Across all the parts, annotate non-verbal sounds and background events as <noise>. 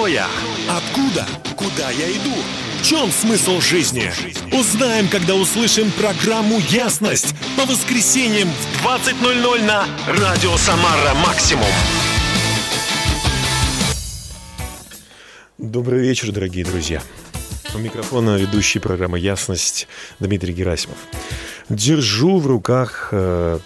Кто я? Откуда? Куда я иду? В чем смысл жизни? Узнаем, когда услышим программу «Ясность» по воскресеньям в 20.00 на Радио Самара Максимум. Добрый вечер, дорогие друзья. У микрофона ведущий программы «Ясность» Дмитрий Герасимов. Держу в руках э,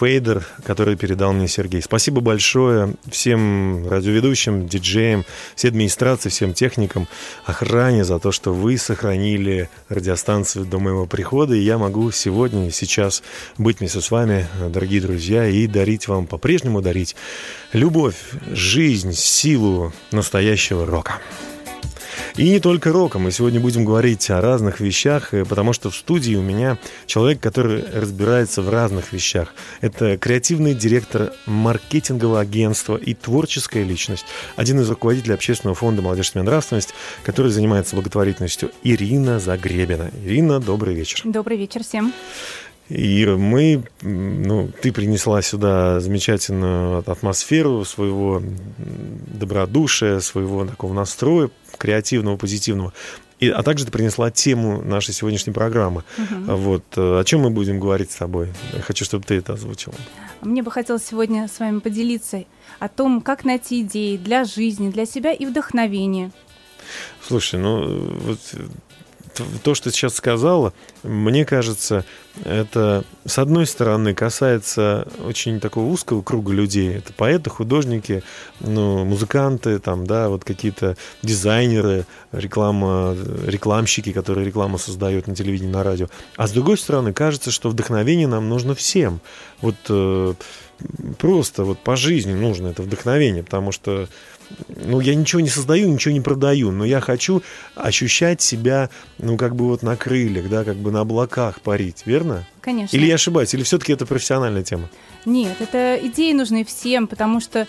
фейдер, который передал мне Сергей. Спасибо большое всем радиоведущим, диджеям, всей администрации, всем техникам, охране за то, что вы сохранили радиостанцию до моего прихода. И я могу сегодня и сейчас быть вместе с вами, дорогие друзья, и дарить вам, по-прежнему дарить любовь, жизнь, силу настоящего рока. И не только рока. Мы сегодня будем говорить о разных вещах, э, потому что в студии у меня человек, который разбирается в разных вещах. Это креативный директор маркетингового агентства и творческая личность. Один из руководителей общественного фонда «Молодежная нравственность», который занимается благотворительностью. Ирина Загребина. Ирина, добрый вечер. Добрый вечер всем. Ира, мы, ну, ты принесла сюда замечательную атмосферу своего добродушия, своего такого настроя креативного, позитивного. И, а также ты принесла тему нашей сегодняшней программы. Угу. Вот о чем мы будем говорить с тобой? Я хочу, чтобы ты это озвучила. Мне бы хотелось сегодня с вами поделиться о том, как найти идеи для жизни, для себя и вдохновения. Слушай, ну вот то, что ты сейчас сказала, мне кажется, это, с одной стороны, касается очень такого узкого круга людей. Это поэты, художники, ну, музыканты, там, да, вот какие-то дизайнеры, реклама, рекламщики, которые рекламу создают на телевидении, на радио. А с другой стороны, кажется, что вдохновение нам нужно всем. Вот э, просто вот по жизни нужно это вдохновение, потому что ну, я ничего не создаю, ничего не продаю, но я хочу ощущать себя, ну, как бы вот на крыльях, да, как бы на облаках парить, верно? Конечно. Или я ошибаюсь, или все-таки это профессиональная тема? Нет, это идеи нужны всем, потому что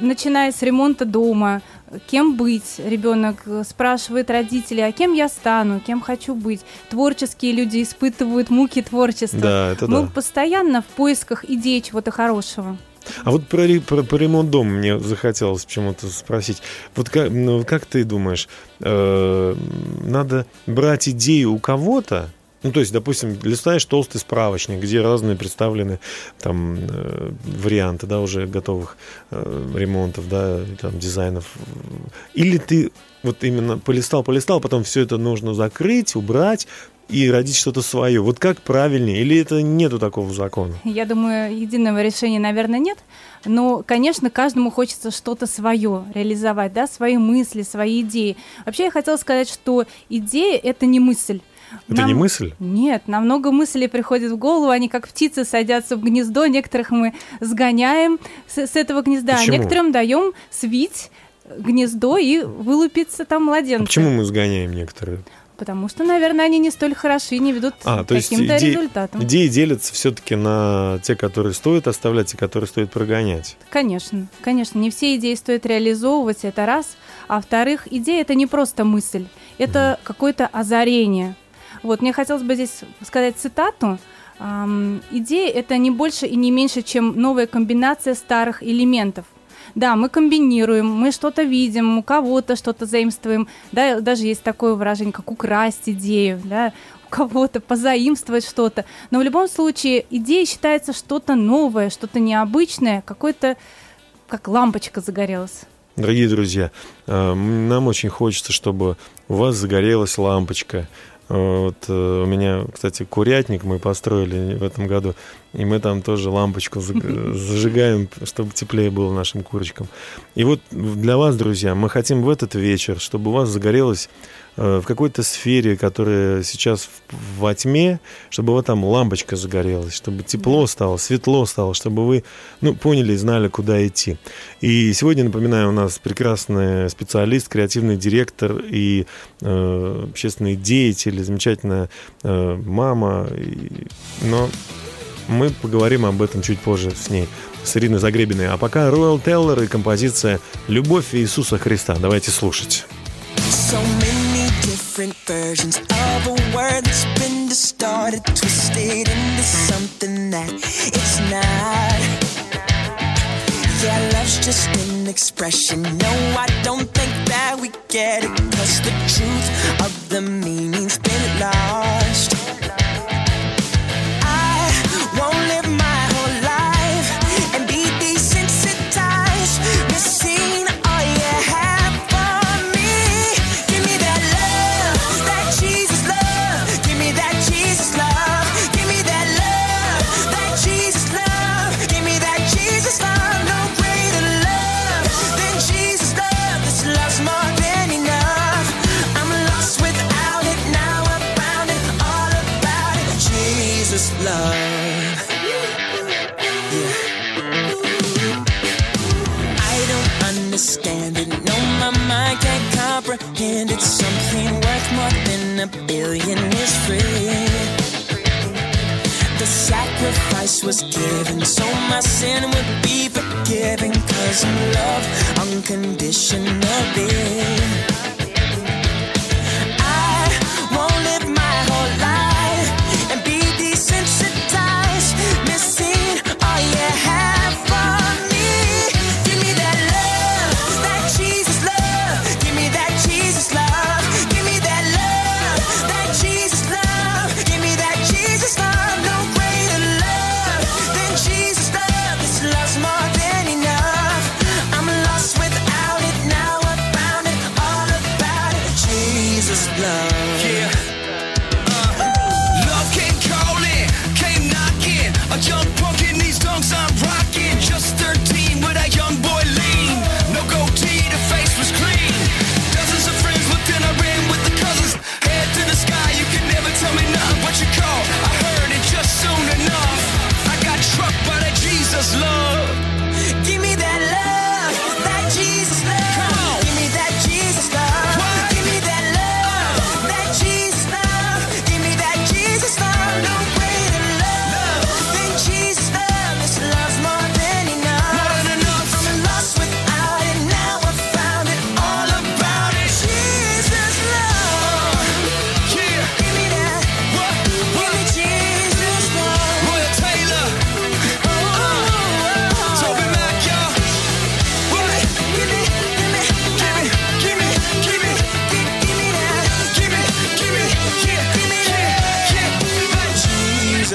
начиная с ремонта дома, кем быть, ребенок спрашивает родителей, а кем я стану, кем хочу быть. Творческие люди испытывают муки творчества. Да, это Мы да. постоянно в поисках идей чего-то хорошего. А вот про, про, про ремонт дома мне захотелось почему-то спросить. Вот как, ну, как ты думаешь, э, надо брать идею у кого-то, ну, то есть, допустим, листаешь толстый справочник, где разные представлены там э, варианты, да, уже готовых э, ремонтов, да, там дизайнов. Или ты вот именно полистал, полистал, потом все это нужно закрыть, убрать, и родить что-то свое. Вот как правильнее? Или это нету такого закона? Я думаю, единого решения, наверное, нет. Но, конечно, каждому хочется что-то свое реализовать, да, свои мысли, свои идеи. Вообще я хотела сказать, что идея — это не мысль. Это нам... не мысль? Нет, намного мыслей приходит в голову, они как птицы садятся в гнездо, некоторых мы сгоняем с, с этого гнезда, а Почему? а некоторым даем свить гнездо и вылупиться там младенцы. А почему мы сгоняем некоторые? Потому что, наверное, они не столь хороши, не ведут а, к каким-то идеи, результатам. Идеи делятся все-таки на те, которые стоит оставлять, и которые стоит прогонять. Конечно, конечно. Не все идеи стоит реализовывать, это раз. А во-вторых, идея это не просто мысль, это mm. какое-то озарение. Вот, мне хотелось бы здесь сказать цитату. Эм, идея это не больше и не меньше, чем новая комбинация старых элементов да, мы комбинируем, мы что-то видим, у кого-то что-то заимствуем, да, даже есть такое выражение, как украсть идею, да, у кого-то позаимствовать что-то. Но в любом случае идея считается что-то новое, что-то необычное, какой-то, как лампочка загорелась. Дорогие друзья, э, нам очень хочется, чтобы у вас загорелась лампочка, вот э, у меня, кстати, курятник мы построили в этом году, и мы там тоже лампочку <laughs> зажигаем, чтобы теплее было нашим курочкам. И вот для вас, друзья, мы хотим в этот вечер, чтобы у вас загорелась Э, в какой-то сфере, которая сейчас во тьме, чтобы вот там лампочка загорелась, чтобы тепло стало, светло стало, чтобы вы ну, поняли и знали, куда идти. И сегодня, напоминаю, у нас прекрасный специалист, креативный директор и э, общественный деятель, замечательная э, мама. И, но мы поговорим об этом чуть позже с ней, с Ириной Загребиной. А пока Роyal Тейлор и композиция «Любовь Иисуса Христа». Давайте слушать. So different versions of a word that's been distorted, twisted into something that it's not. Yeah, love's just an expression. No, I don't think that we get it. Cause the truth of the meaning's been lost. A is free. The sacrifice was given so my sin would be forgiven. Cause I'm loved unconditionally.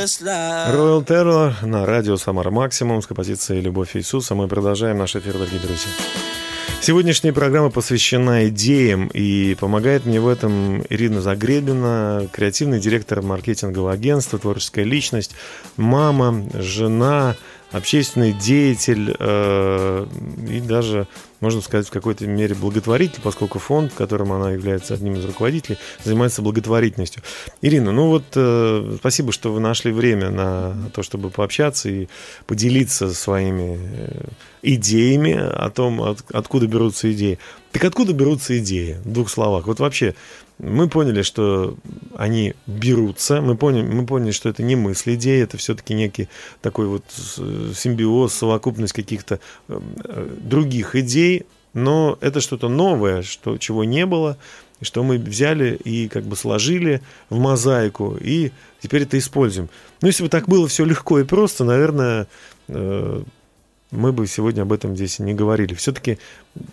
Royal Terror на радио Самара Максимум с композицией «Любовь Иисуса». Мы продолжаем наш эфир, дорогие друзья. Сегодняшняя программа посвящена идеям, и помогает мне в этом Ирина Загребина, креативный директор маркетингового агентства, творческая личность, мама, жена, общественный деятель э, и даже, можно сказать, в какой-то мере благотворитель, поскольку фонд, которым она является одним из руководителей, занимается благотворительностью. Ирина, ну вот э, спасибо, что вы нашли время на то, чтобы пообщаться и поделиться своими э, идеями о том, от, откуда берутся идеи. Так откуда берутся идеи? В двух словах. Вот вообще, мы поняли, что они берутся, мы поняли, мы поняли, что это не мысль идеи, это все-таки некий такой вот симбиоз, совокупность каких-то э, других идей, но это что-то новое, что, чего не было, что мы взяли и как бы сложили в мозаику, и теперь это используем. Ну, если бы так было все легко и просто, наверное, э, мы бы сегодня об этом здесь не говорили. Все-таки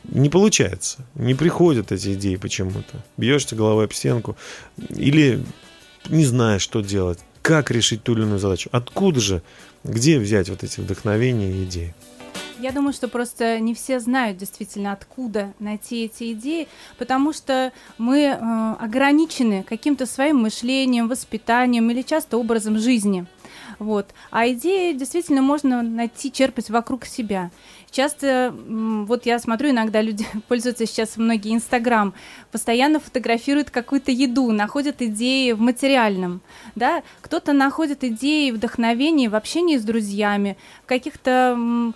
не получается, не приходят эти идеи почему-то. Бьешься головой об стенку или не знаешь, что делать, как решить ту или иную задачу. Откуда же, где взять вот эти вдохновения и идеи? Я думаю, что просто не все знают действительно, откуда найти эти идеи, потому что мы э, ограничены каким-то своим мышлением, воспитанием или часто образом жизни. Вот. А идеи действительно можно найти, черпать вокруг себя. Часто, вот я смотрю, иногда люди <laughs> пользуются сейчас многие Инстаграм, постоянно фотографируют какую-то еду, находят идеи в материальном, да, кто-то находит идеи вдохновения в общении с друзьями, в каких-то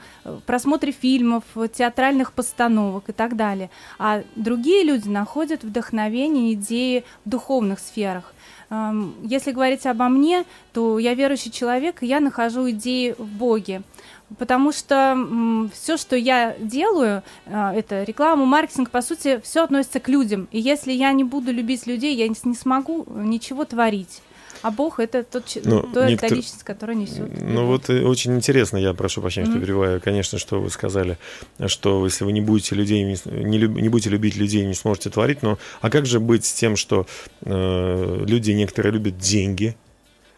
просмотре фильмов, театральных постановок и так далее. А другие люди находят вдохновение, идеи в духовных сферах. Если говорить обо мне, то я верующий человек, и я нахожу идеи в Боге. Потому что все, что я делаю, а, это реклама, маркетинг, по сути, все относится к людям. И если я не буду любить людей, я не смогу ничего творить. А Бог это тот, Ну, то- некотор- личность, которая несет. Ну вот очень интересно, я прошу прощения, что Мгм. перебиваю, конечно, что вы сказали, что если вы не будете людей, не, люб- не будете любить людей, не сможете творить, но а как же быть с тем, что э, люди некоторые любят деньги,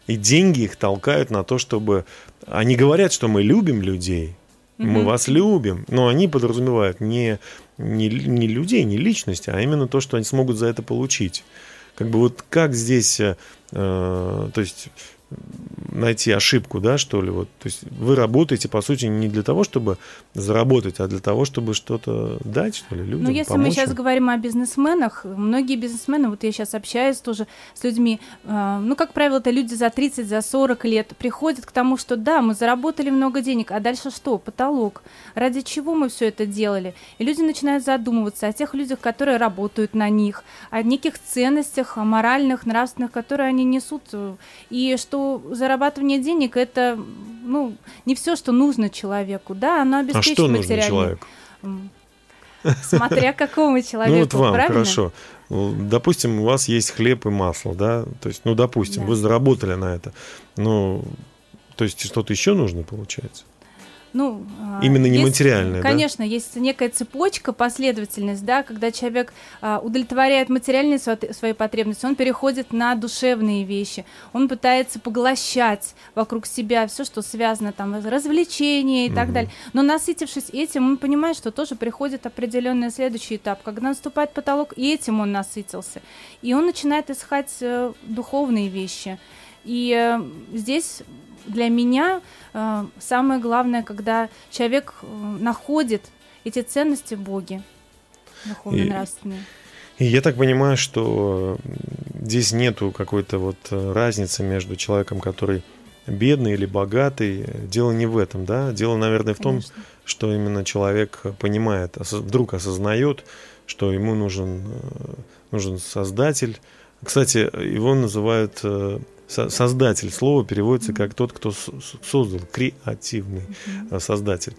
и деньги их толкают на то, чтобы... Они говорят, что мы любим людей, мы Мгм. вас любим, но они подразумевают не, не, не людей, не личности, а именно то, что они смогут за это получить. Как бы вот как здесь, э, э, то есть найти ошибку, да, что ли, вот, то есть вы работаете, по сути, не для того, чтобы заработать, а для того, чтобы что-то дать, что ли, людям, Ну, если помочь мы сейчас им? говорим о бизнесменах, многие бизнесмены, вот я сейчас общаюсь тоже с людьми, э, ну, как правило, это люди за 30, за 40 лет, приходят к тому, что да, мы заработали много денег, а дальше что? Потолок. Ради чего мы все это делали? И люди начинают задумываться о тех людях, которые работают на них, о неких ценностях, о моральных, нравственных, которые они несут, э, и что зарабатывание денег это, ну, не все, что нужно человеку, да, оно А обеспечит что нужно человеку? Смотря какому человеку, Ну вот вам, правильно? хорошо. Ну, Допустим, у вас есть хлеб и масло, да? То есть, ну, допустим, Да. вы заработали на это. Ну, то есть что-то еще нужно, получается? Ну, а, Именно есть, нематериальное, да? Конечно, есть некая цепочка, последовательность, да, когда человек а, удовлетворяет материальные сво- свои потребности, он переходит на душевные вещи, он пытается поглощать вокруг себя все, что связано там с развлечения и так Мгм. далее. Но насытившись этим, он понимает, что тоже приходит определенный следующий этап, когда наступает потолок, и этим он насытился, и он начинает искать э, духовные вещи. И э, здесь для меня э, самое главное, когда человек э, находит эти ценности в Боге, духовно-нравственные. И я так понимаю, что здесь нету какой-то вот э, разницы между человеком, который бедный или богатый. Дело не в этом, да? Дело, наверное, в том, Конечно. что именно человек понимает, вдруг осознает, что ему нужен, э, нужен создатель. Кстати, его называют создатель. Слово переводится как тот, кто создал, креативный э, создатель.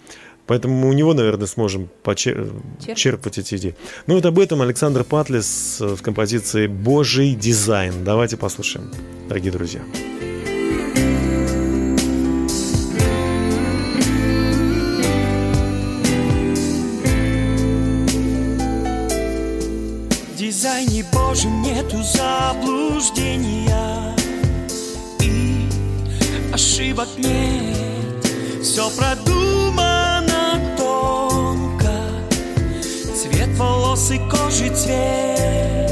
Поэтому мы у него, наверное, сможем почер- Черпать. черпать эти идеи. Ну вот об этом Александр Патлис э, в композиции «Божий дизайн». Давайте послушаем, дорогие друзья. В дизайне Божьем нету заблуждения ошибок нет Все продумано тонко. Цвет волос и кожи цвет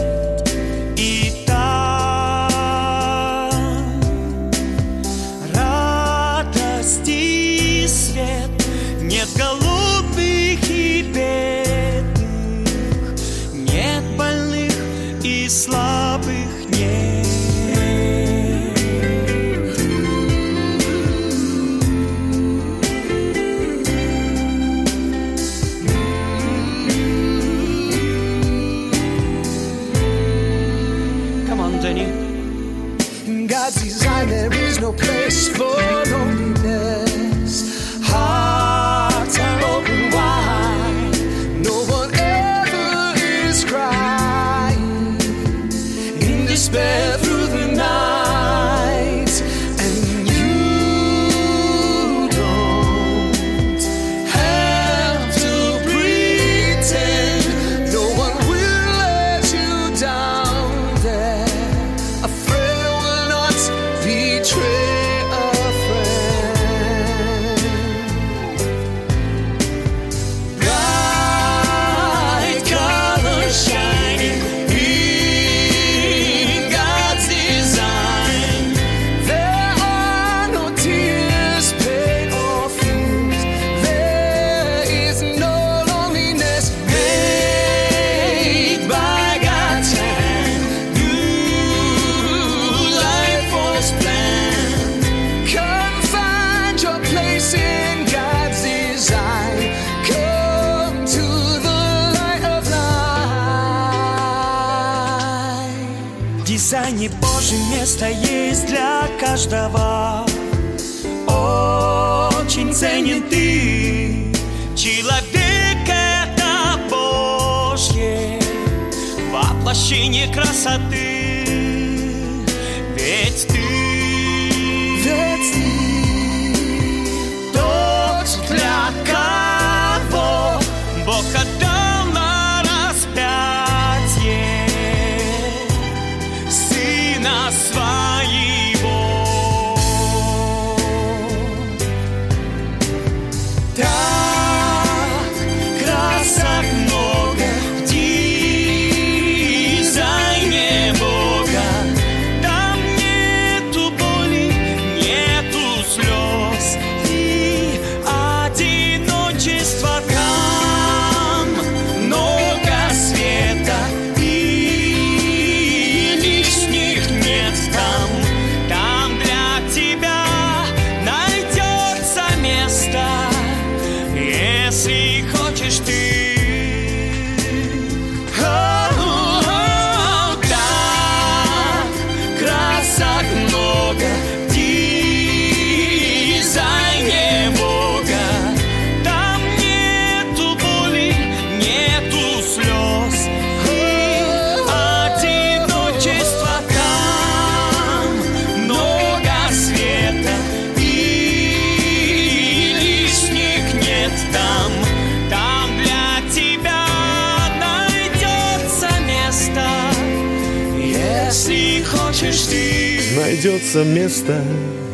место,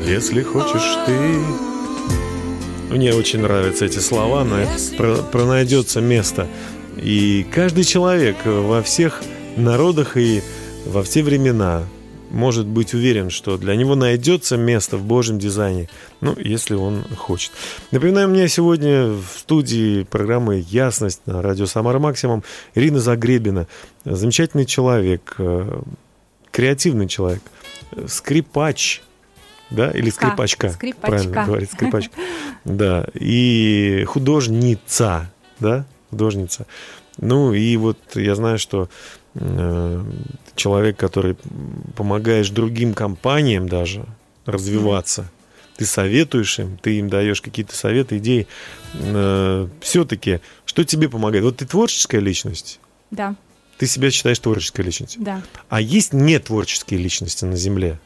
если хочешь ты. Мне очень нравятся эти слова, но про, про найдется место. И каждый человек во всех народах и во все времена может быть уверен, что для него найдется место в Божьем дизайне, ну, если он хочет. Напоминаю, у меня сегодня в студии программы «Ясность» на радио «Самара Максимум» Ирина Загребина. Замечательный человек, э, креативный человек, э, скрипач, да, или скрипачка, Скрипачка. правильно говорить, скрипачка, <laughs> да, и художница, да, художница. Ну и вот я знаю, что э, человек, который помогаешь другим компаниям даже развиваться, ты советуешь им, ты им даешь какие-то советы, идеи. все-таки, что тебе помогает? Вот ты творческая личность, Да, ты себя считаешь творческой личностью. да. А есть нетворческие личности на Земле?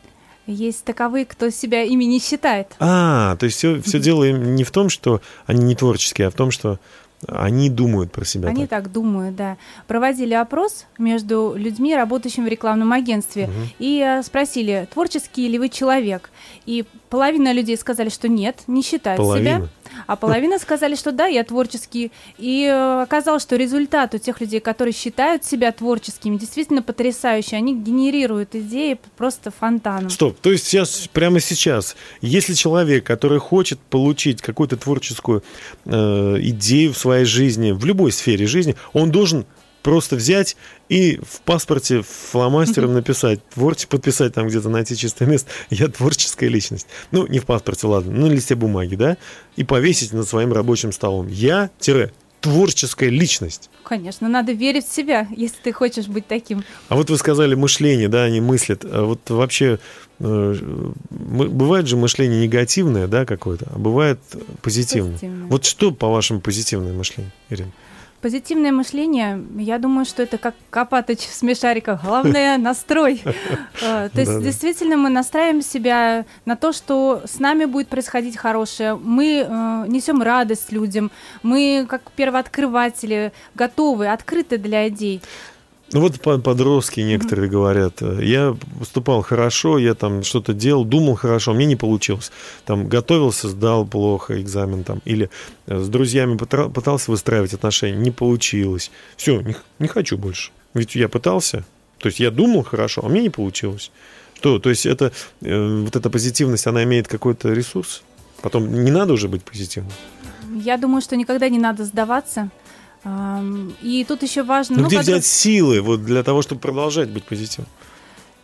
Есть таковые, кто себя ими не считает. А, то есть все, все дело не в том, что они не творческие, а в том, что они думают про себя. Они так. так думают, да. Проводили опрос между людьми, работающими в рекламном агентстве, и э, спросили, творческий ли вы человек. И половина людей сказали, что нет, не считают Половина? себя. А половина сказали, что да, я творческий. И э, оказалось, что результат у тех людей, которые считают себя творческими, действительно потрясающий. Они генерируют идеи просто фонтаном. Стоп, то есть сейчас, прямо сейчас, если человек, который хочет получить какую-то творческую э, идею в своей жизни, в любой сфере жизни, он должен просто взять и в паспорте фломастером написать, творче, подписать там где-то, найти чистое место, <laughs> я творческая личность. Ну, не в паспорте, ладно, ну, на листе бумаги, да, и повесить над своим рабочим столом. Я, тире, творческая личность. Конечно, надо верить в себя, если ты хочешь быть таким. А вот вы сказали мышление, да, они мыслят. А вот вообще э, бывает же мышление негативное, да, какое-то, а бывает позитивное. Позитивное. Вот что, по-вашему, позитивное мышление, Ирина? Позитивное мышление, я думаю, что это как Копатыч в смешариках. Главное — настрой. Э, То есть действительно мы настраиваем себя на то, что с нами будет происходить хорошее. Мы э, несем радость людям. Мы, как первооткрыватели, готовы, открыты для идей. Ну вот по- подростки некоторые говорят, э, я выступал хорошо, я там что-то делал, думал хорошо, мне не получилось. Там готовился, сдал плохо экзамен там, или э, с друзьями пытался выстраивать отношения, не получилось. Все, не, не хочу больше. Ведь я пытался, то есть я думал хорошо, а мне не получилось. Что, то есть это, э, вот эта позитивность, она имеет какой-то ресурс? Потом не надо уже быть позитивным. Я думаю, что никогда не надо сдаваться. И тут еще важно... Ну, ну, где как взять силы вот для того, чтобы продолжать быть позитивным?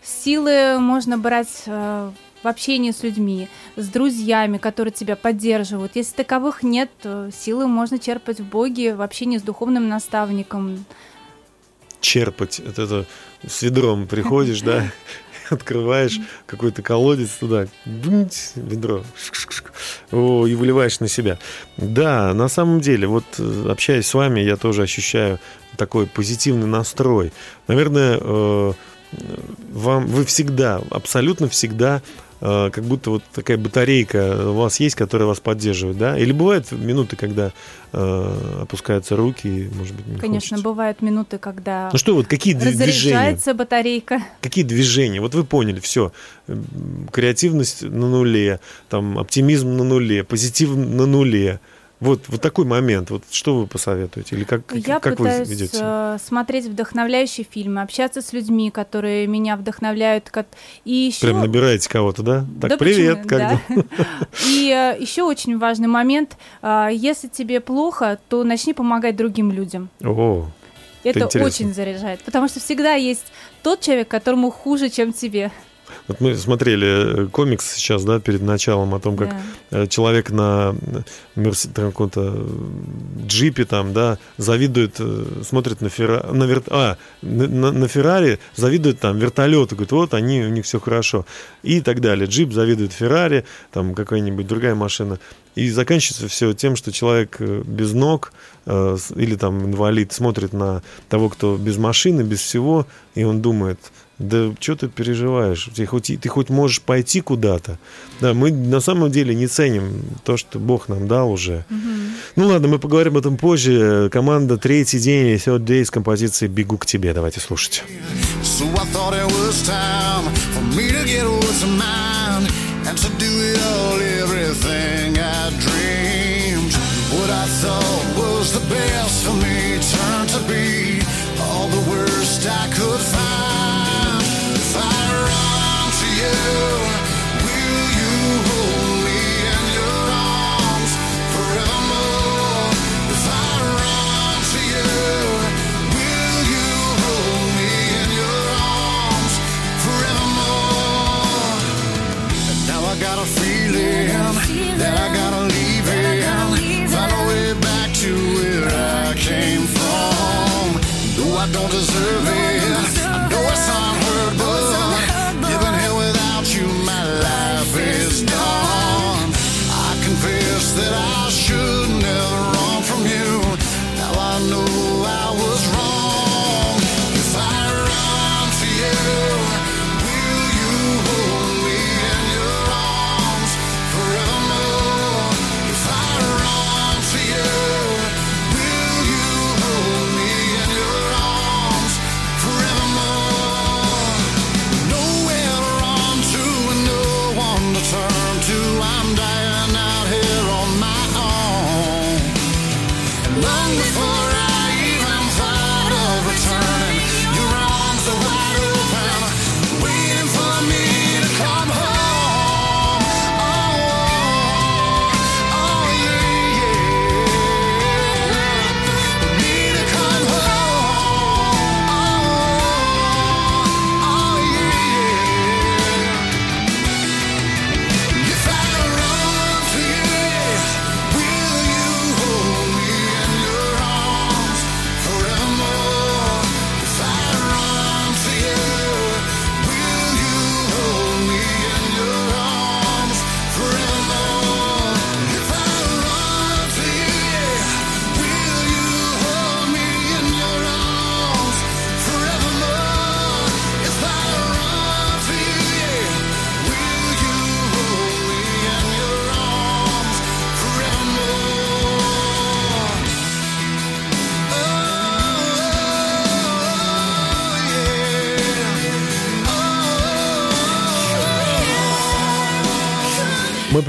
Силы можно брать э, в общении с людьми, с друзьями, которые тебя поддерживают. Если таковых нет, то силы можно черпать в Боге, в общении с духовным наставником. черпать. Это, это с ведром приходишь, да, <laughs> открываешь какой-то колодец туда, ведро, и выливаешь на себя. Да, на самом деле, вот э, общаясь с вами, я тоже ощущаю такой позитивный настрой. Наверное, э, вам вы всегда, абсолютно всегда э, как будто вот такая батарейка у вас есть, которая вас поддерживает, да? Или бывают минуты, когда э, опускаются руки, может быть, не Конечно, хочется? бывают минуты, когда Ну что, вот какие дви- движения? батарейка. Какие движения? Вот вы поняли, все. Креативность на нуле, там оптимизм на нуле, позитив на нуле. Вот, вот такой момент. Вот что вы посоветуете? Или как, Я как вы пытаюсь ведете? себя? э, смотреть вдохновляющие фильмы, общаться с людьми, которые меня вдохновляют. И еще... Прям набираете кого-то, да? Так, Да привет, почему? как Да. <laughs> И еще очень важный момент. а, Если тебе плохо, то начни помогать другим людям. О, Это интересно. очень заряжает, потому что всегда есть тот человек, которому хуже, чем тебе. Вот мы смотрели э, комикс сейчас, да, перед началом о том, как Да. э, человек на э, мерс- каком-то джипе там, да, завидует, смотрит на Феррари, на, вер- а, на, на- Феррари, завидует там вертолету, говорит, вот они, у них все хорошо, и так далее. Джип завидует Феррари, там какая-нибудь другая машина. И заканчивается все тем, что человек без ног э, или там инвалид смотрит на того, кто без машины, без всего, и он думает, да что ты переживаешь? Ты хоть, и- ты хоть можешь пойти куда-то. Да, мы на самом деле не ценим то, что Бог нам дал уже. Ну ладно, мы поговорим об этом позже. Команда «Третий день» Third Day с композицией «Бегу к тебе». Давайте слушать. So I thought it was time for me to get what's mine and to do it all, everything I dreamed. What I thought was the best for me turned to be all the worst I could find. you.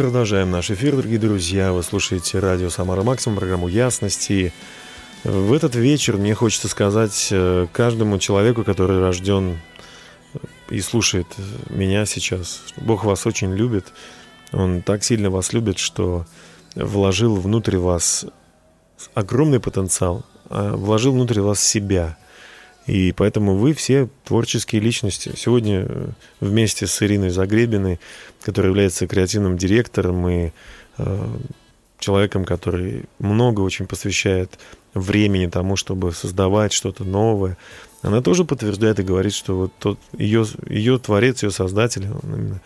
Продолжаем наш эфир, дорогие друзья. Вы слушаете радио «Самара Максимум», программу «Ясности». В этот вечер мне хочется сказать э, каждому человеку, который рожден э, и слушает э, меня сейчас, Бог вас очень любит. Он так сильно вас любит, что вложил внутрь вас огромный потенциал, а вложил внутрь вас себя. И поэтому вы все творческие личности. Сегодня э, вместе с Ириной Загребиной, которая является креативным директором и э, человеком, который много очень посвящает времени тому, чтобы создавать что-то новое, она тоже подтверждает и говорит, что вот тот ее, ее творец, ее создатель, он именно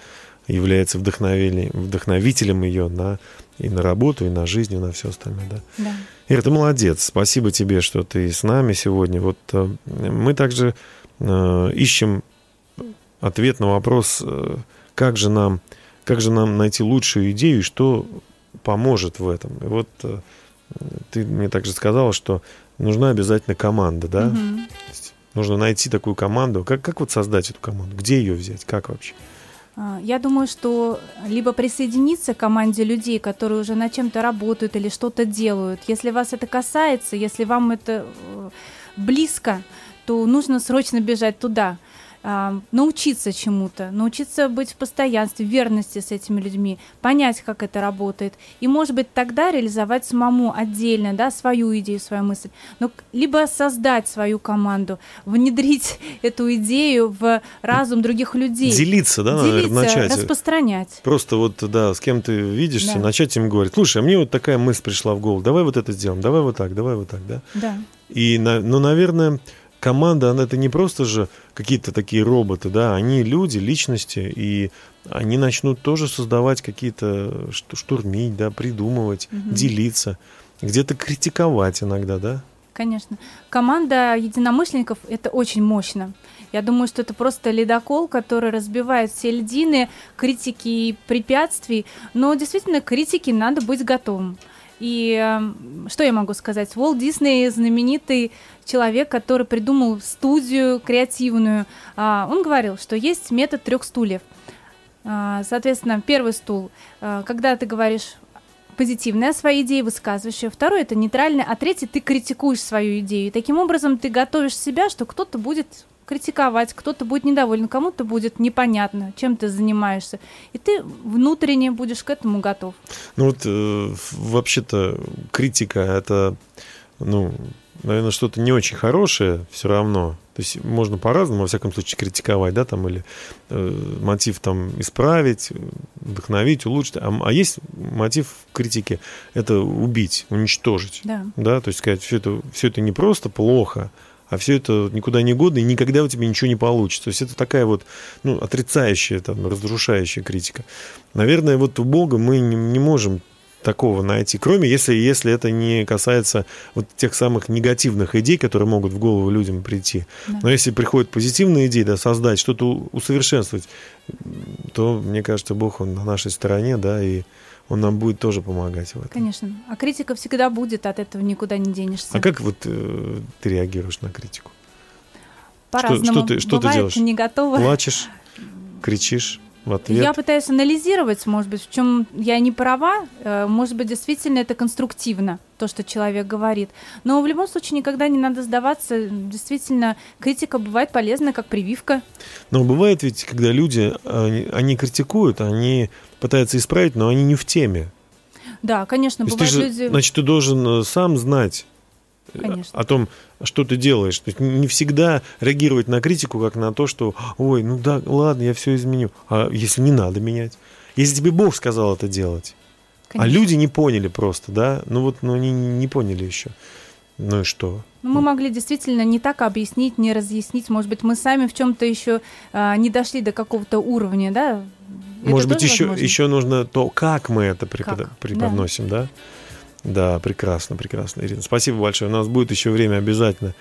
является вдохновением, вдохновителем ее на, и на работу, и на жизнь, и на все остальное. Да. Да. Ира, ты молодец. Спасибо тебе, что ты с нами сегодня. Вот э, мы также э, ищем ответ на вопрос, э, как же нам, как же нам найти лучшую идею и что поможет в этом. И вот э, ты мне также сказала, что нужна обязательно команда, да? Есть Нужно найти такую команду. Как, как вот создать эту команду? Где ее взять? Как вообще? Я думаю, что либо присоединиться к команде людей, которые уже над чем-то работают или что-то делают. Если вас это касается, если вам это э, близко, то нужно срочно бежать туда. А, научиться чему-то, научиться быть в постоянстве, в верности с этими людьми, понять, как это работает, и, может быть, тогда реализовать самому отдельно, да, свою идею, свою мысль, но либо создать свою команду, <laughs> внедрить эту идею в разум других людей, Делиться, да, наверное, делиться, начать. распространять. Просто вот, да, с кем ты видишься, Да. начать им говорить, слушай, а мне вот такая мысль пришла в голову, давай вот это сделаем, давай вот так, давай вот так, да. Да. И, ну, наверное, команда, она это не просто же какие-то такие роботы, да, они люди, личности, и они начнут тоже создавать какие-то, шту- штурмить, да, придумывать, делиться, где-то критиковать иногда, да. Конечно. Команда единомышленников — это очень мощно. Я думаю, что это просто ледокол, который разбивает все льдины, критики и препятствий. Но действительно, к критике надо быть готовым. И эм, что я могу сказать? Уолт Дисней знаменитый человек, который придумал студию креативную. А, Он говорил, что есть метод трех стульев. А, Соответственно, первый стул, а, когда ты говоришь позитивное о своей идее, высказываешь ее. Второй это нейтральное, а третий ты критикуешь свою идею. И таким образом ты готовишь себя, что кто-то будет критиковать, кто-то будет недоволен, кому-то будет непонятно, чем ты занимаешься. И ты внутренне будешь к этому готов. Ну вот э, вообще-то критика это, ну, наверное, что-то не очень хорошее все равно. То есть можно по-разному, во всяком случае, критиковать, да, там, или э, мотив там исправить, вдохновить, улучшить. А, а есть мотив критики – это убить, уничтожить. Да. Да, то есть сказать, все это, все это не просто плохо, а все это никуда не годно, и никогда у тебя ничего не получится. То есть это такая вот, ну, отрицающая, там, разрушающая критика. Наверное, вот у Бога мы не, не можем такого найти, кроме если, если это не касается вот тех самых негативных идей, которые могут в голову людям прийти. Да. Но если приходят позитивные идеи, да, создать, что-то усовершенствовать, то, мне кажется, Бог, Он на нашей стороне, да, и Он нам будет тоже помогать в этом. Конечно. А критика всегда будет, от этого никуда не денешься. А как вот э, ты реагируешь на критику? По-разному. что ты- что ты Бывает, делаешь? не готова. Плачешь, кричишь в ответ? Я пытаюсь анализировать, может быть, в чем я не права, э, может быть, действительно это конструктивно, то, что человек говорит. Но в любом случае никогда не надо сдаваться. Действительно, критика бывает полезна, как прививка. Но бывает ведь, когда люди, они, они критикуют, они пытаются исправить, но они не в теме. Да, конечно, бывают же, люди... значит, ты должен э, сам знать Конечно. о том, что ты делаешь. То есть не всегда реагировать на критику, как на то, что, ой, ну да, ладно, я все изменю. А если не надо менять? Если тебе Бог сказал это делать, а Конечно. люди не поняли просто, да? Ну вот, ну они не поняли еще. Ну и что? Ну, мы могли действительно не так объяснить, не разъяснить. Может быть, мы сами в чем-то еще а, не дошли до какого-то уровня, да? Это Может быть, еще, возможно? еще нужно то, как мы это препода- Как, преподносим, да? Да, прекрасно, прекрасно, Ирина. Спасибо большое. У нас будет еще время обязательно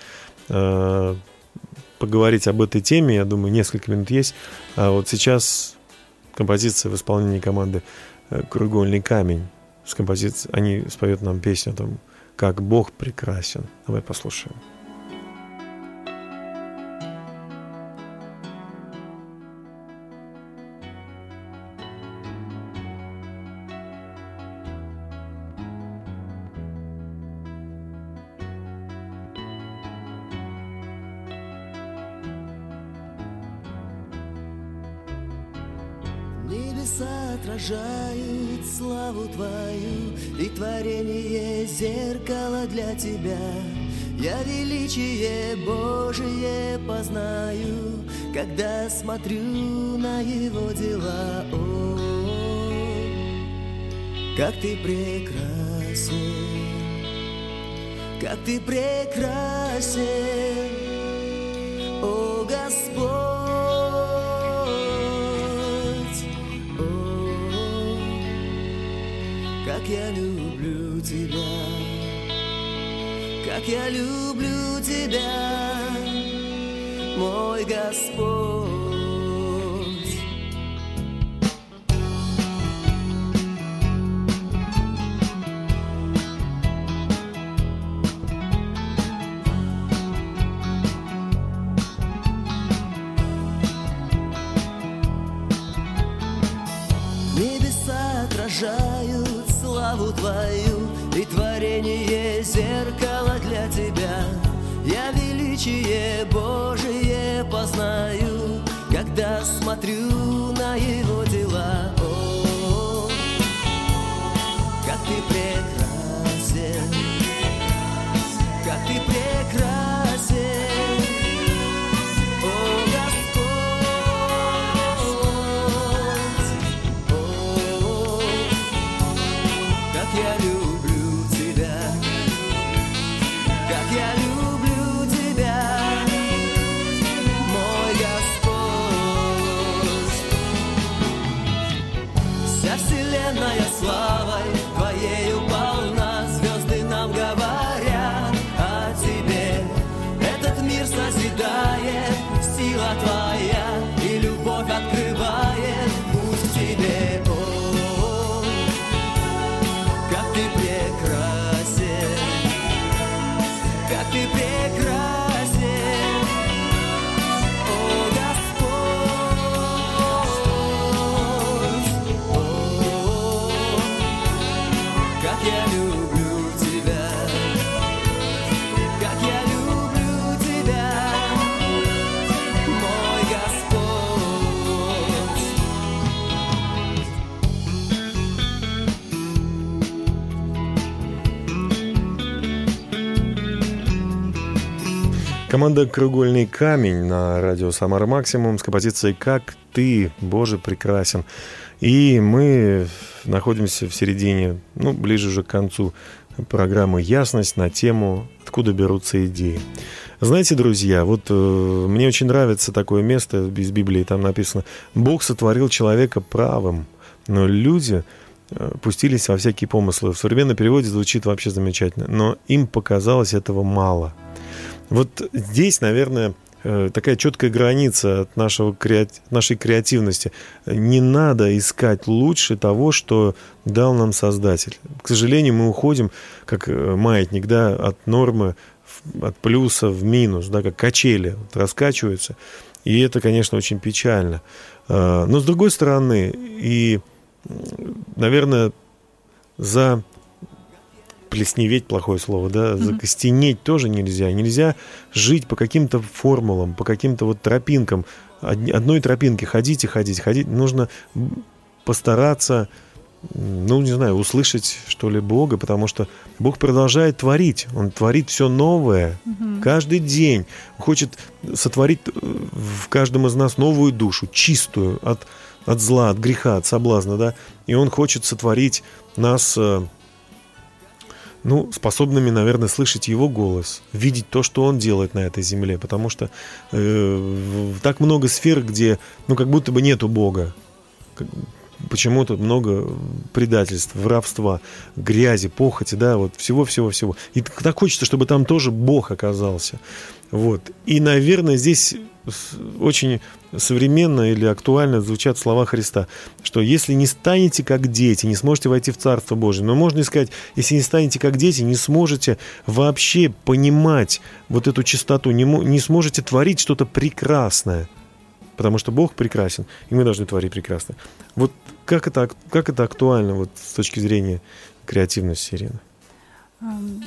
э, поговорить об этой теме. Я думаю, несколько минут есть. А вот сейчас композиция в исполнении команды э, «Кругольный камень». С композицией, они споют нам песню о том, как Бог прекрасен. Давай послушаем. Небеса отражают славу Твою, И творение зеркало для Тебя. Я величие Божие познаю, Когда смотрю на Его дела. О, как Ты прекрасен, как Ты прекрасен, как я люблю Тебя, как я люблю Тебя, мой Господь. Команда «Краеугольный камень» на радио «Самара Максимум» с композицией «Как ты, Боже, прекрасен». И мы находимся в середине, ну, ближе уже к концу программы «Ясность» на тему «Откуда берутся идеи». Знаете, друзья, вот э, мне очень нравится такое место из Библии, там написано «Бог сотворил человека правым, но люди э, пустились во всякие помыслы». В современном переводе звучит вообще замечательно, но им показалось этого мало. Вот здесь, наверное, э, такая четкая граница от нашего, нашей креативности. Не надо искать лучше того, что дал нам Создатель. К сожалению, мы уходим, как э, маятник, да, от нормы, от плюса в минус, да, как качели вот, раскачиваются. И это, конечно, очень печально. А, Но, с другой стороны, и, наверное, за плесневеть плохое слово, да, закостенеть тоже нельзя. Нельзя жить по каким-то формулам, по каким-то вот тропинкам. Одной тропинке ходите, ходите, ходить. Нужно м, постараться, ну, не знаю, услышать, что ли, Бога, потому что Бог продолжает творить. Он творит все новое каждый день. Хочет сотворить э, в каждом из нас новую душу, чистую от, от зла, от греха, от соблазна, да. И Он хочет сотворить нас э, ну, способными, наверное, слышать его голос, видеть то, что он делает на этой земле, потому что э, так много сфер, где, ну, как будто бы нету Бога. Почему-то много предательств, воровства, грязи, похоти, да, вот всего-всего-всего. И так хочется, чтобы там тоже Бог оказался. Вот. И, наверное, здесь очень современно или актуально звучат слова Христа, что если не станете как дети, не сможете войти в Царство Божие. Но можно и сказать, если не станете как дети, не сможете вообще понимать вот эту чистоту, не, не сможете творить что-то прекрасное. Потому что Бог прекрасен, и мы должны творить прекрасно. Вот как это, ак- как это актуально вот с точки зрения креативности, Ирина?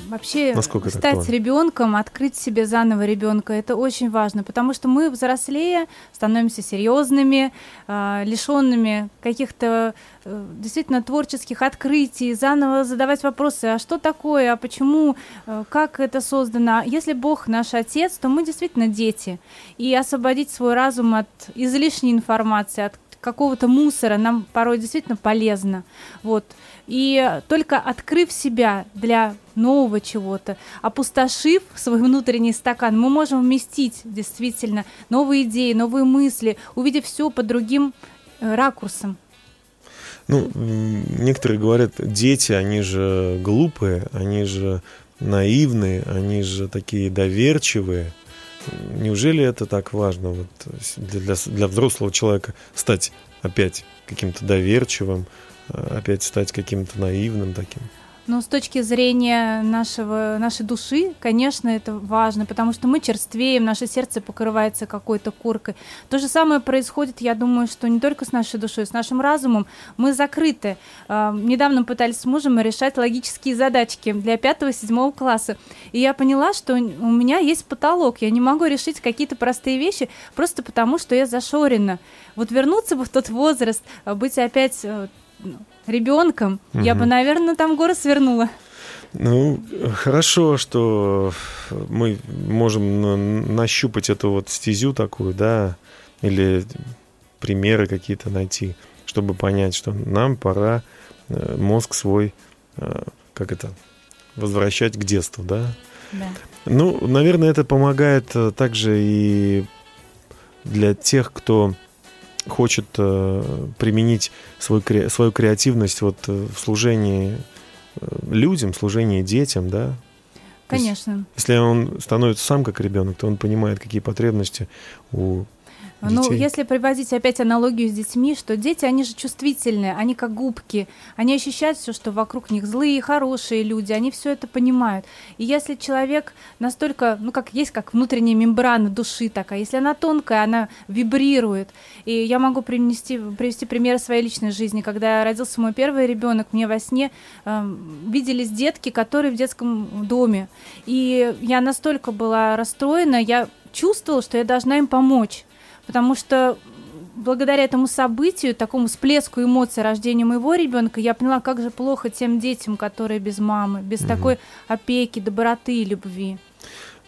Вообще Насколько стать ребенком, открыть себе заново ребенка, это очень важно, потому что мы взрослее, становимся серьезными, лишенными каких-то э, действительно творческих открытий, заново задавать вопросы, а что такое, а почему, э, как это создано. Если Бог наш Отец, то мы действительно дети, и освободить свой разум от излишней информации, от какого-то мусора нам порой действительно полезно. Вот. И только открыв себя для нового чего-то, опустошив свой внутренний стакан, мы можем вместить действительно новые идеи, новые мысли, увидев все под другим э, ракурсом. Ну, некоторые говорят, дети, они же глупые, они же наивные, они же такие доверчивые. Неужели это так важно вот, для, для, взрослого человека стать опять каким-то доверчивым, опять стать каким-то наивным таким? Но с точки зрения нашего, нашей души, конечно, это важно, потому что мы черствеем, наше сердце покрывается какой-то коркой. То же самое происходит, я думаю, что не только с нашей душой, с нашим разумом. Мы закрыты. А, Недавно пытались с мужем решать логические задачки для 5-7 класса. И я поняла, что у меня есть потолок. Я не могу решить какие-то простые вещи просто потому, что я зашорена. Вот вернуться бы в тот возраст, а, быть опять ребенком, я бы, наверное, там горы свернула. Ну, хорошо, что мы можем на- нащупать эту вот стезю такую, да, или примеры какие-то найти, чтобы понять, что нам пора э, мозг свой, э, как это, возвращать к детству, да. Да. Ну, наверное, это помогает э, также и для тех, кто хочет э, применить свой, свою креативность вот э, в служении э, людям, служении детям, да. То есть, Конечно. Если он становится сам как ребенок, то он понимает, какие потребности у Ну, если приводить опять аналогию с детьми, что дети, они же чувствительные, они как губки, они ощущают все, что вокруг них злые, хорошие люди, они все это понимают. И если человек настолько, ну, как есть как внутренняя мембрана души такая, если она тонкая, она вибрирует. И я могу принести, привести примеры своей личной жизни. Когда родился мой первый ребенок, мне во сне эм, виделись детки, которые в детском доме. И я настолько была расстроена, я чувствовала, что я должна им помочь потому что благодаря этому событию, такому всплеску эмоций рождения моего ребенка, я поняла, как же плохо тем детям, которые без мамы, без Мгм. такой опеки, доброты и любви.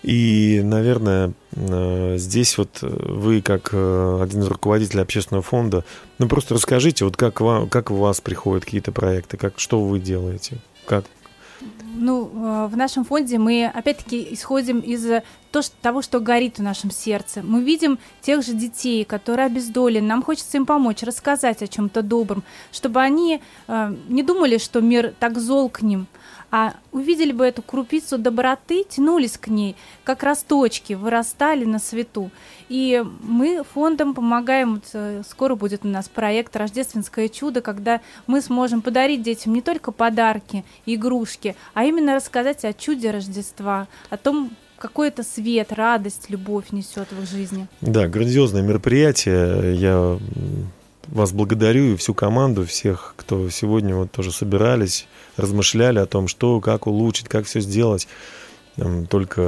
И, наверное, э, здесь вот э, вы, как э, один из руководителей общественного фонда, ну просто расскажите, вот как, вам, как у вас приходят какие-то проекты, как, что вы делаете, как, Ну, э, в нашем фонде мы опять-таки исходим из того, что горит в нашем сердце. Мы видим тех же детей, которые обездолены. Нам хочется им помочь, рассказать о чем-то добром, чтобы они э, не думали, что мир так зол к ним, а увидели бы эту крупицу доброты, тянулись к ней, как росточки, вырастали на свету. И мы фондом помогаем, э, скоро будет у нас проект «Рождественское чудо», когда мы сможем подарить детям не только подарки, игрушки, а именно рассказать о чуде Рождества, о том, какой это свет, радость, любовь несет в их жизни. Да, грандиозное мероприятие. Я вас благодарю и всю команду, всех, кто сегодня вот тоже собирались, размышляли о том, что, как улучшить, как все сделать. Только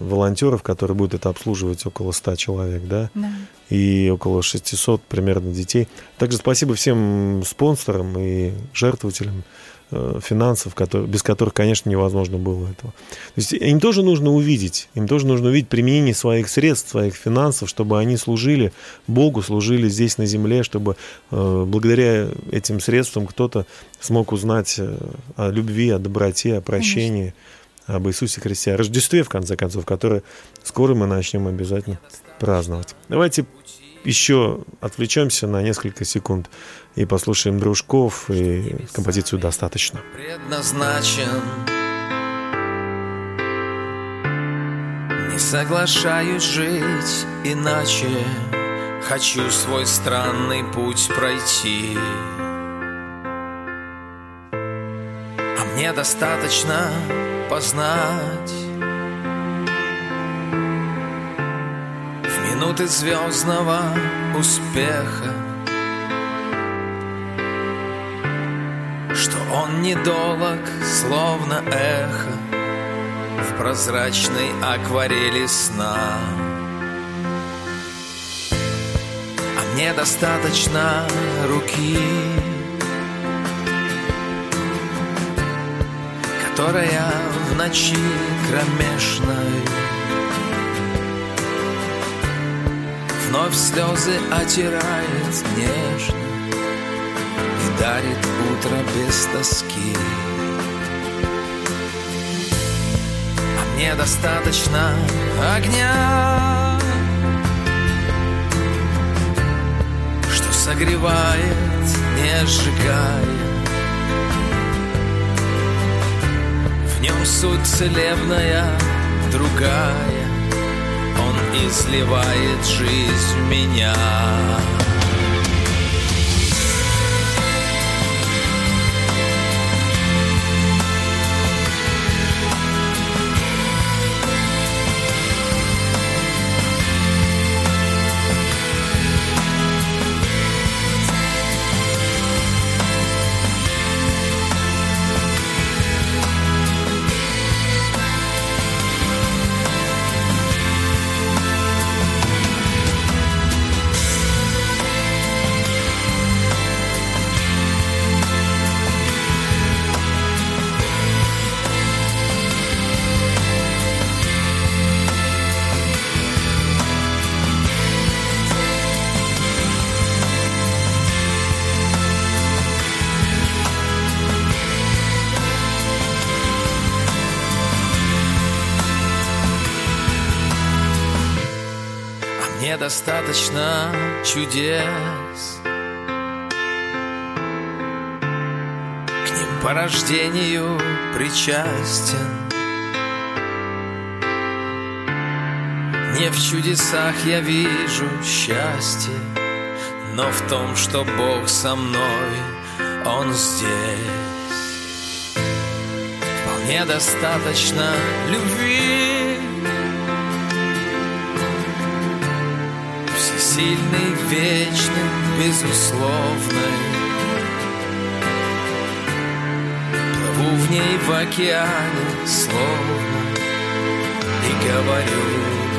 волонтеров, которые будут это обслуживать, около 100 человек, да, Да. и около 600 примерно детей. Также спасибо всем спонсорам и жертвователям финансов, которые, без которых, конечно, невозможно было этого. То есть им тоже нужно увидеть, им тоже нужно увидеть применение своих средств, своих финансов, чтобы они служили Богу, служили здесь на земле, чтобы э, благодаря этим средствам кто-то смог узнать э, о любви, о доброте, о прощении, об Иисусе Христе, о Рождестве, в конце концов, которое скоро мы начнем обязательно праздновать. Давайте еще отвлечемся на несколько секунд и послушаем дружков и композицию «Достаточно». предназначен. Не соглашаюсь жить иначе. Хочу свой странный путь пройти. А мне достаточно познать минуты звездного успеха. Что он недолог, словно эхо В прозрачной акварели сна. А мне достаточно руки Которая в ночи кромешной Вновь слезы отирает нежно и дарит утро без тоски. А мне достаточно огня, что согревает, не сжигая. В нем суть целебная, другая. Он изливает жизнь в меня. Достаточно чудес. К ним по рождению причастен. Не в чудесах я вижу счастье Но в том, что Бог со мной, Он здесь. Вполне достаточно любви Всесильный, вечный, безусловный. Плыву в ней в океане словно И говорю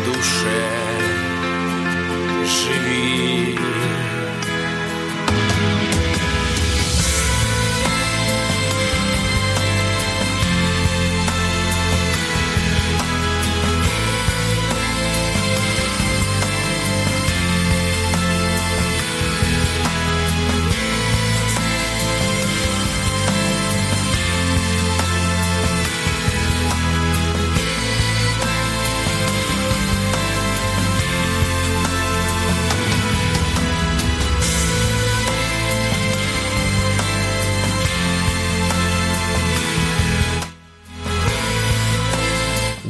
душе Живи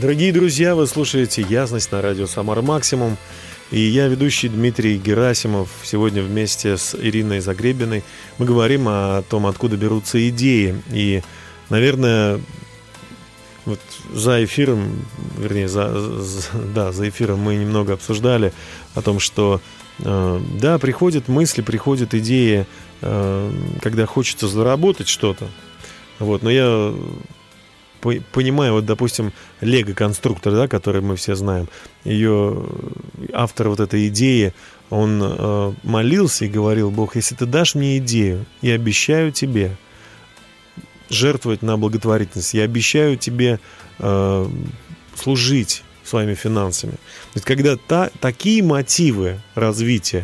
Дорогие друзья, вы слушаете «Ясность» на радио «Самар Максимум». И я, ведущий Дмитрий Герасимов, сегодня вместе с Ириной Загребиной мы говорим о том, откуда берутся идеи. И, наверное, вот за эфиром, вернее, за, за, да, за эфиром мы немного обсуждали о том, что э, да, приходят мысли, приходят идеи, э, когда хочется заработать что-то. Вот, но я по- понимаю, вот, допустим, Лего-конструктор, да, который мы все знаем, ее автор вот этой идеи, он э, молился и говорил, Бог, если ты дашь мне идею, я обещаю тебе жертвовать на благотворительность, я обещаю тебе э, служить своими финансами. Ведь когда та, такие мотивы развития,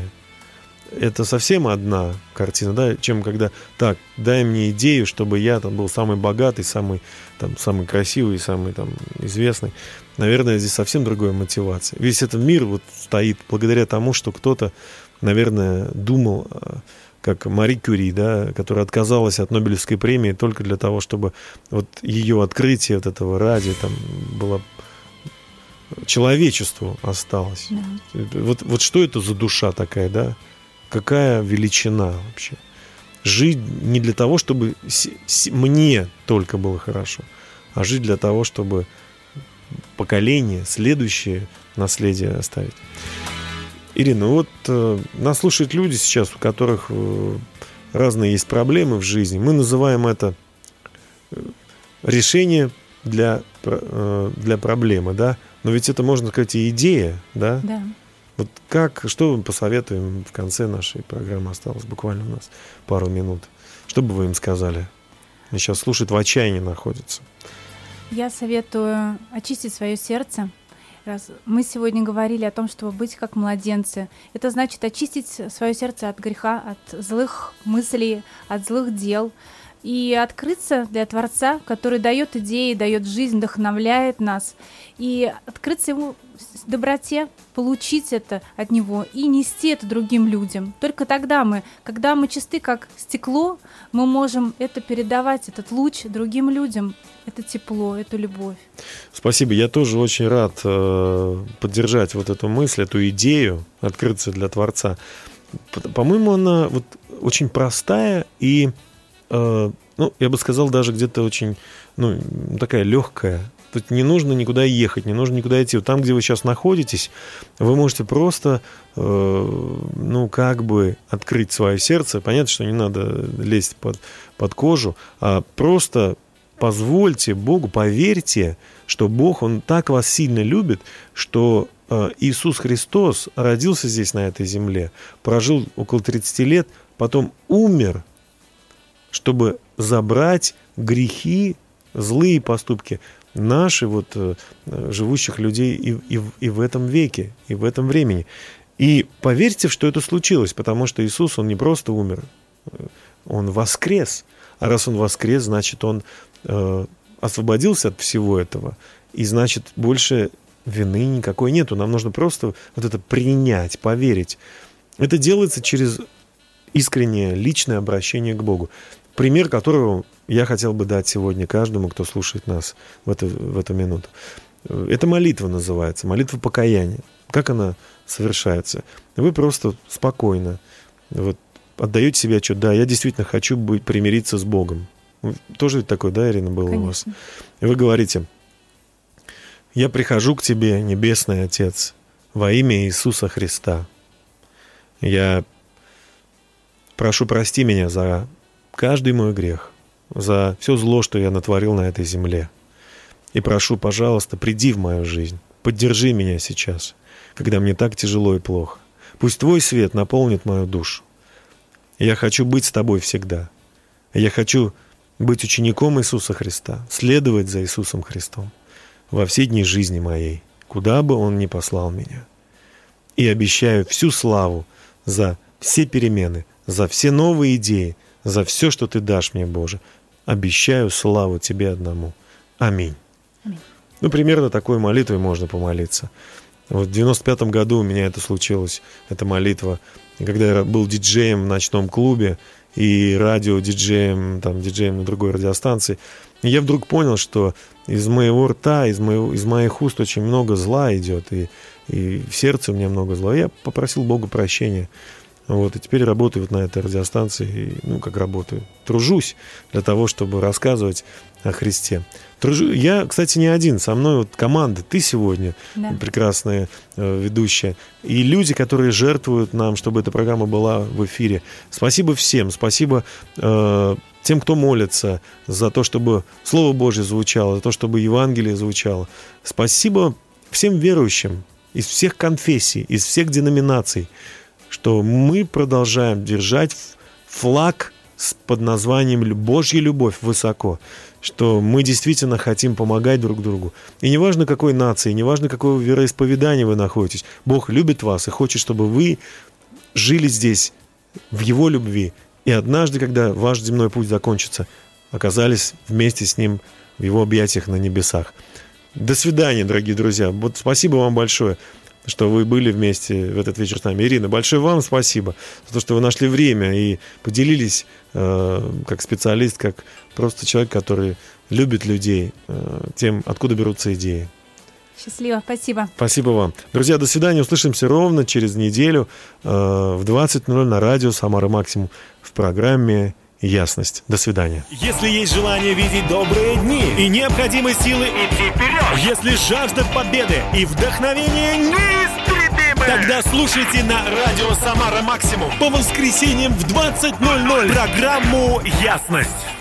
это совсем одна картина, да, чем когда так, дай мне идею, чтобы я там был самый богатый, самый там самый красивый, самый там известный. Наверное, здесь совсем другая мотивация. Весь этот мир вот стоит благодаря тому, что кто-то, наверное, думал, э, как Мари Кюри, да, которая отказалась от Нобелевской премии только для того, чтобы вот ее открытие вот этого радио там было человечеству осталось. Да. Вот, вот что это за душа такая, да? Какая величина вообще? Жить не для того, чтобы мне только было хорошо, а жить для того, чтобы поколение, следующее наследие оставить. Ирина, вот э, нас слушают люди сейчас, у которых э, разные есть проблемы в жизни. Мы называем это э, решение для, э, для проблемы, да? Но ведь это, можно сказать, и идея, да? Да. Вот как, что мы посоветуем в конце нашей программы? Осталось буквально у нас пару минут. Что бы вы им сказали? Они сейчас слушают, в отчаянии находятся. Я советую очистить свое сердце. Раз мы сегодня говорили о том, чтобы быть как младенцы. Это значит очистить свое сердце от греха, от злых мыслей, от злых дел и открыться для Творца, который дает идеи, дает жизнь, вдохновляет нас, и открыться ему в доброте, получить это от него и нести это другим людям. Только тогда мы, когда мы чисты как стекло, мы можем это передавать, этот луч другим людям, это тепло, эту любовь. Спасибо. Я тоже очень рад э, поддержать вот эту мысль, эту идею, открыться для Творца. По- По-моему, она вот очень простая и, ну, я бы сказал, даже где-то очень, ну, такая легкая. Тут не нужно никуда ехать, не нужно никуда идти. Вот там, где вы сейчас находитесь, вы можете просто, э, ну, как бы открыть свое сердце. Понятно, что не надо лезть под, под кожу, а просто позвольте Богу, поверьте, что Бог, Он так вас сильно любит, что э, Иисус Христос родился здесь, на этой земле, прожил около 30 лет, потом умер, чтобы забрать грехи, злые поступки наши, вот, э, живущих людей и, и, и в этом веке, и в этом времени. И поверьте, что это случилось, потому что Иисус, Он не просто умер, э, Он воскрес. А раз Он воскрес, значит, Он э, освободился от всего этого. И значит, больше вины никакой нету. Нам нужно просто вот это принять, поверить. Это делается через искреннее личное обращение к Богу. Пример которого я хотел бы дать сегодня каждому, кто слушает нас в эту, в эту минуту. Это молитва называется, молитва покаяния. Как она совершается? Вы просто спокойно вот, отдаете себе отчет, да, я действительно хочу быть, примириться с Богом. Тоже ведь такое, да, Ирина, было у вас? Конечно. И вы говорите, я прихожу к тебе, Небесный Отец, во имя Иисуса Христа. Я прошу прости меня за каждый мой грех, за все зло, что я натворил на этой земле. И прошу, пожалуйста, приди в мою жизнь, поддержи меня сейчас, когда мне так тяжело и плохо. Пусть твой свет наполнит мою душу. Я хочу быть с тобой всегда. Я хочу быть учеником Иисуса Христа, следовать за Иисусом Христом во все дни жизни моей, куда бы Он ни послал меня. И обещаю всю славу за все перемены, за все новые идеи, за все, что Ты дашь мне, Боже. Обещаю славу Тебе одному. Аминь. Аминь. Ну, примерно такой молитвой можно помолиться. Вот в 95 году у меня это случилось, эта молитва. И когда я был диджеем в ночном клубе, и радио-диджеем, там, диджеем на другой радиостанции. Я вдруг понял, что из моего рта, из, моего, из моих уст очень много зла идет, и, и в сердце у меня много зла. Я попросил Бога прощения. Вот, и теперь работаю вот на этой радиостанции, ну, как работаю, тружусь для того, чтобы рассказывать о Христе. Тружу... Я, кстати, не один, со мной вот команда, ты сегодня Да. прекрасная э, ведущая, и люди, которые жертвуют нам, чтобы эта программа была в эфире. Спасибо всем, спасибо э, тем, кто молится за то, чтобы Слово Божье звучало, за то, чтобы Евангелие звучало. Спасибо всем верующим из всех конфессий, из всех деноминаций, что мы продолжаем держать флаг с под названием «Лю- «Божья любовь» высоко, что мы действительно хотим помогать друг другу. И неважно, какой нации, неважно, какое вероисповедание вы находитесь, Бог любит вас и хочет, чтобы вы жили здесь в Его любви. И однажды, когда ваш земной путь закончится, оказались вместе с Ним в Его объятиях на небесах. До свидания, дорогие друзья. Вот спасибо вам большое, что вы были вместе в этот вечер с нами. Ирина, большое вам спасибо за то, что вы нашли время и поделились э, как специалист, как просто человек, который любит людей, э, тем, откуда берутся идеи. Счастливо, спасибо. Спасибо вам. Друзья, до свидания. Услышимся ровно через неделю э, в 20.00 на радио «Самара Максимум» в программе «Ясность». До свидания. Если есть желание видеть добрые дни и необходимы силы идти вперед, если жажда победы и вдохновение неистребимы, тогда слушайте на радио «Самара Максимум» по воскресеньям в 20.00 программу «Ясность».